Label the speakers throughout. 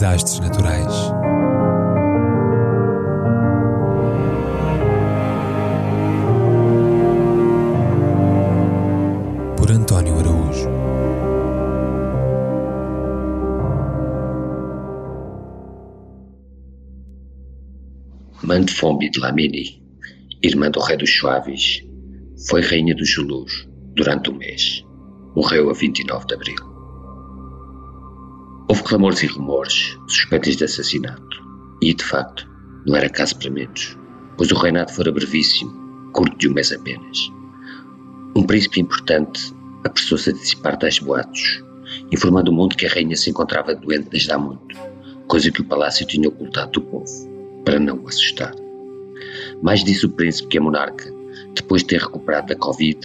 Speaker 1: desastres naturais. Por António Araújo.
Speaker 2: Mantefombi de Lamini, irmã do rei dos Suaves, foi rainha dos Zulus durante um mês. Morreu a 29 de abril. Houve clamores e rumores suspeitas de assassinato. E, de facto, não era caso para menos, pois o reinado fora brevíssimo, curto de um mês apenas. Um príncipe importante apressou-se a dissipar tais boatos, informando o mundo que a rainha se encontrava doente desde há muito, coisa que o palácio tinha ocultado do povo, para não o assustar. Mais disse o príncipe que a monarca, depois de ter recuperado da Covid,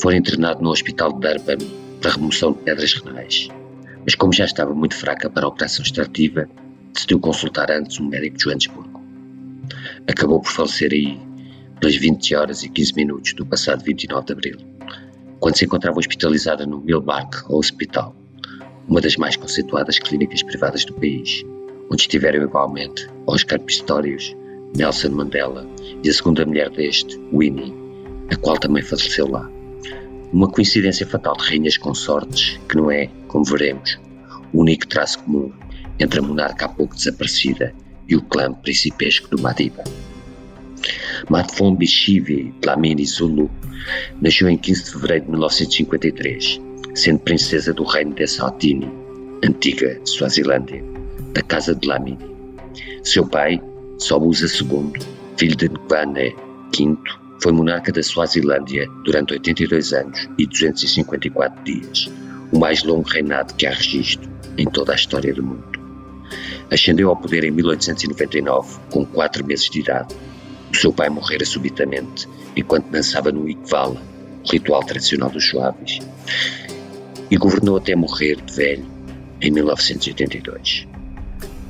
Speaker 2: foi internado no hospital de Durban para remoção de pedras renais. Mas como já estava muito fraca para a operação extrativa, decidiu consultar antes um médico de Joanesburgo. Acabou por falecer aí, pelas 20 horas e 15 minutos do passado 29 de abril, quando se encontrava hospitalizada no Millbark Hospital, uma das mais conceituadas clínicas privadas do país, onde estiveram igualmente Oscar Pistorius, Nelson Mandela e a segunda mulher deste, Winnie, a qual também faleceu lá. Uma coincidência fatal de rainhas consortes, que não é, como veremos, o único traço comum entre a monarca há pouco desaparecida e o clã principesco do Madiba. Matfombi Shivi Dlamini Zulu nasceu em 15 de fevereiro de 1953, sendo princesa do reino de Eswatini, antiga Suazilândia, da casa de Dlamini. Seu pai, Sobuza II, filho de Nkwane V, foi monarca da Suazilândia durante 82 anos e 254 dias, o mais longo reinado que há registro em toda a história do mundo. Ascendeu ao poder em 1899, com 4 meses de idade. O seu pai morrera subitamente enquanto dançava no Ikvala, o ritual tradicional dos Suaves, e governou até morrer de velho em 1982.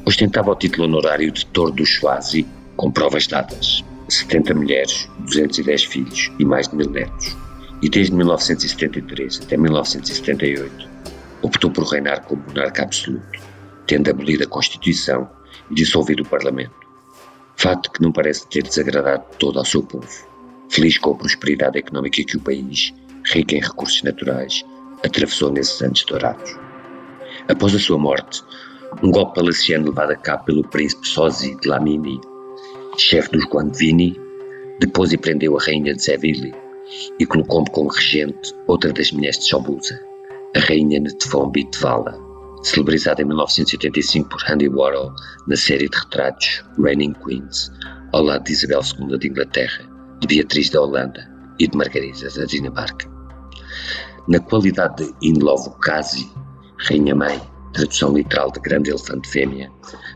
Speaker 2: Ostentava o título honorário de Torre do Swazi, com provas dadas. 70 mulheres, 210 filhos e mais de mil netos. E desde 1973 até 1978 optou por reinar como monarca absoluto, tendo abolido a Constituição e dissolvido o Parlamento. Facto que não parece ter desagradado todo ao seu povo, feliz com a prosperidade económica que o país, rico em recursos naturais, atravessou nesses anos dourados. Após a sua morte, um golpe palaciano levado a cabo pelo príncipe Sozi de Lamini, chefe dos Guandvini, depois e prendeu a rainha de Zevili e colocou-me como regente outra das mulheres de Sobuza, a rainha Netfombi Tvala, celebrizada em 1985 por Andy Warhol na série de retratos Reigning Queens, ao lado de Isabel II de Inglaterra, de Beatriz da Holanda e de Margarida da Dinamarca. Na qualidade de In-Love Kazi, rainha-mãe, tradução literal de grande elefante fêmea,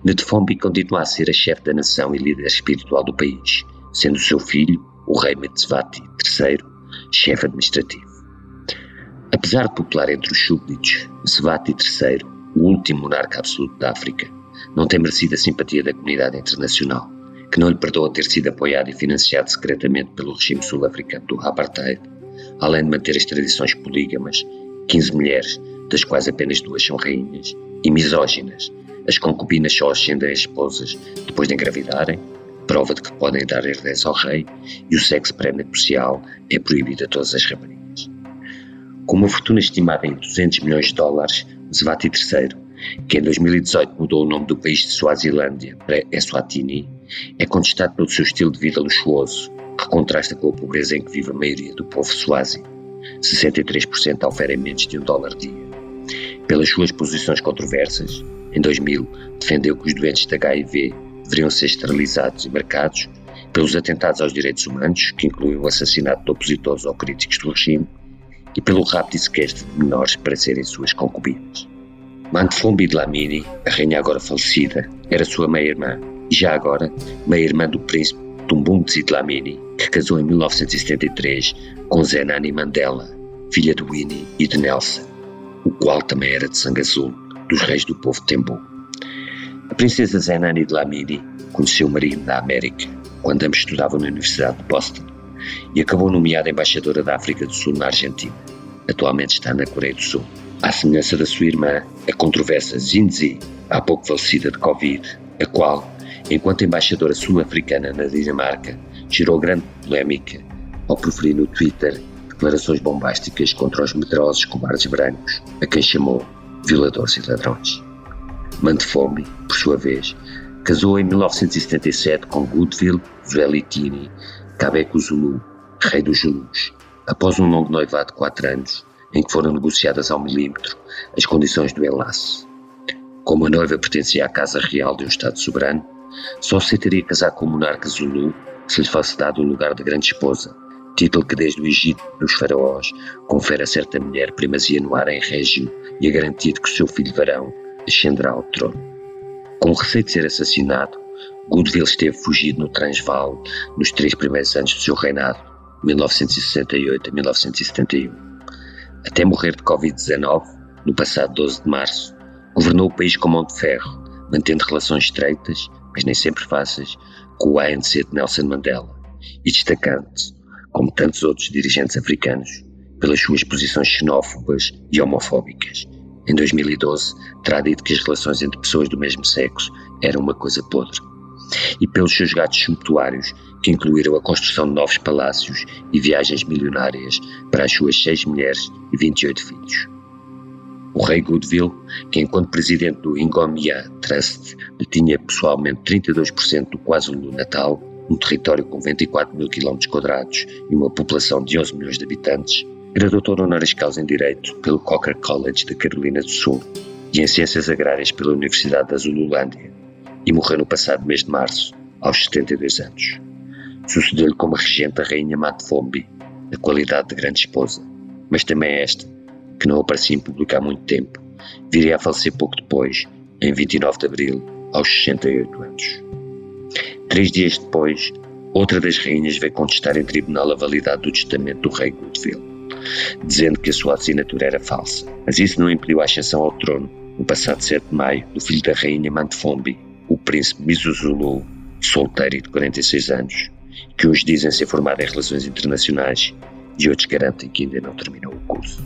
Speaker 2: Netfombi continua a ser a chefe da nação e líder espiritual do país, sendo seu filho, o rei Metsvati III, chefe administrativo. Apesar de popular entre os súbditos, Metsvati III, o último monarca absoluto da África, não tem merecido a simpatia da comunidade internacional, que não lhe perdoa ter sido apoiado e financiado secretamente pelo regime sul-africano do Apartheid, além de manter as tradições polígamas, 15 mulheres, das quais apenas duas são rainhas, e misóginas. As concubinas só ascendem as esposas depois de engravidarem, prova de que podem dar herdez ao rei, e o sexo pré-nupcial é proibido a todas as raparigas. Com uma fortuna estimada em 200 milhões de dólares, Zvati III, que em 2018 mudou o nome do país de Suazilândia para Eswatini, é contestado pelo seu estilo de vida luxuoso, que contrasta com a pobreza em que vive a maioria do povo suazi. 63% oferem menos de um dólar dia. Pelas suas posições controversas, em 2000 defendeu que os doentes de HIV deveriam ser esterilizados e marcados, pelos atentados aos direitos humanos, que incluem o assassinato de opositores ou críticos do regime, e pelo rapto e sequestro de menores para serem suas concubinas. Mantfombi Dlamini, a rainha agora falecida, era sua meia-irmã, e já agora meia-irmã do príncipe Tumbunzi Dlamini, que casou em 1973 com Zenani Mandela, filha de Winnie e de Nelson, o qual também era de sangue azul, dos reis do povo Tembu. A princesa Zenani Dlamini conheceu o marido da América quando ambos estudavam na Universidade de Boston e acabou nomeada embaixadora da África do Sul na Argentina. Atualmente está na Coreia do Sul. À semelhança da sua irmã, a controversa Zinzi, há pouco falecida de Covid, a qual, enquanto embaixadora sul-africana na Dinamarca, gerou grande polémica ao proferir no Twitter declarações bombásticas contra os medrosos cobardes brancos, a quem chamou violadores e ladrões. Mantefombi, por sua vez, casou em 1977 com Goodwill Zwelithini Kabeku Zulu, rei dos Zulus, após um longo noivado de quatro anos, em que foram negociadas ao milímetro as condições do enlace. Como a noiva pertencia à Casa Real de um Estado soberano, só se teria casar com o monarca Zulu se lhe fosse dado o lugar de grande esposa, título que desde o Egito dos faraós confere a certa mulher primazia no ar em régio e a garantia de que seu filho varão ascenderá ao trono. Com receio de ser assassinado, Goodwill esteve fugido no Transvaal nos três primeiros anos do seu reinado, 1968 a 1971. Até morrer de Covid-19, no passado 12 de março, governou o país com mão de ferro, mantendo relações estreitas, mas nem sempre fáceis, com o ANC de Nelson Mandela e destacando-se, como tantos outros dirigentes africanos, pelas suas posições xenófobas e homofóbicas. Em 2012, terá dito que as relações entre pessoas do mesmo sexo eram uma coisa podre. E pelos seus gatos sumptuários, que incluíram a construção de novos palácios e viagens milionárias para as suas seis mulheres e 28 filhos. O rei Goodwill, que enquanto presidente do Ingomia Trust detinha pessoalmente 32% do KwaZulu-Natal, um território com 24 mil km quadrados e uma população de 11 milhões de habitantes, era doutor honoris causa em Direito pelo Cocker College da Carolina do Sul e em Ciências Agrárias pela Universidade da Zululândia e morreu no passado mês de março, aos 72 anos. Sucedeu-lhe como regente a rainha Matfombi, a qualidade de grande esposa, mas também esta, que não aparecia em público há muito tempo, viria a falecer pouco depois, em 29 de abril, aos 68 anos. Três dias depois, outra das rainhas veio contestar em tribunal a validade do testamento do rei Goodwill, dizendo que a sua assinatura era falsa. Mas isso não impediu a ascensão ao trono, no passado 7 de maio, do filho da rainha Mantfombi, o príncipe Mizuzulu, solteiro e de 46 anos, que uns dizem ser formado em relações internacionais e outros garantem que ainda não terminou o curso.